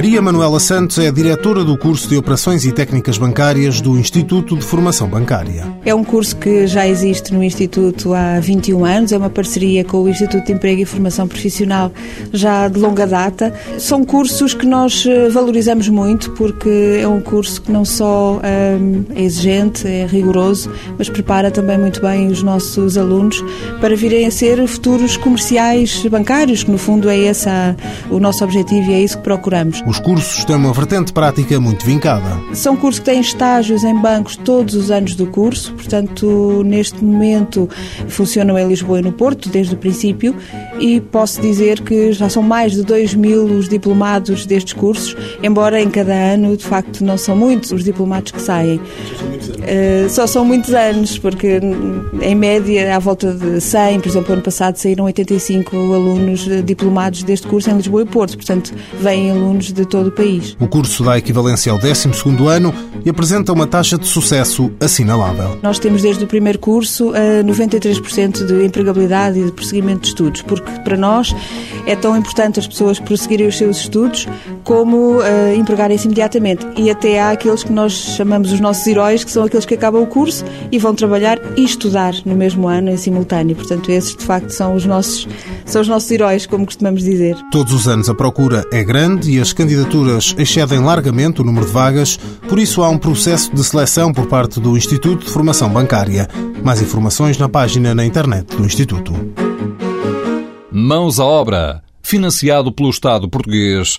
Maria Manuela Santos é diretora do curso de Operações e Técnicas Bancárias do Instituto de Formação Bancária. É um curso que já existe no Instituto há 21 anos, é uma parceria com o Instituto de Emprego e Formação Profissional já de longa data. São cursos que nós eh, valorizamos muito porque é um curso que não só hum, é exigente, é rigoroso, mas prepara também muito bem os nossos alunos para virem a ser futuros comerciais bancários, que no fundo é esse o nosso objetivo e é isso que procuramos. Os cursos têm uma vertente prática muito vincada. São cursos que têm estágios em bancos todos os anos do curso, portanto, neste momento funcionam em Lisboa e no Porto, desde o princípio, e posso dizer que já são mais de 2 mil os diplomados destes cursos, embora em cada ano, de facto, não são muitos os diplomados que saem. Uh, só são muitos anos, porque em média, à volta de 100, por exemplo, ano passado saíram 85 alunos diplomados deste curso em Lisboa e Porto, portanto, vêm alunos de todo o país. O curso dá equivalência ao 12º ano e apresenta uma taxa de sucesso assinalável. Nós temos desde o primeiro curso a 93% de empregabilidade e de prosseguimento de estudos, porque para nós é tão importante as pessoas prosseguirem os seus estudos como uh, empregarem-se imediatamente. E até há aqueles que nós chamamos os nossos heróis, que são aqueles que acabam o curso e vão trabalhar e estudar no mesmo ano, em simultâneo. Portanto, esses de facto são os nossos, são os nossos heróis, como costumamos dizer. Todos os anos a procura é grande e as candidaturas excedem largamente o número de vagas, por isso há um processo de seleção por parte do Instituto de Formação Bancária. Mais informações na página na internet do Instituto. Mãos à obra. Financiado pelo Estado português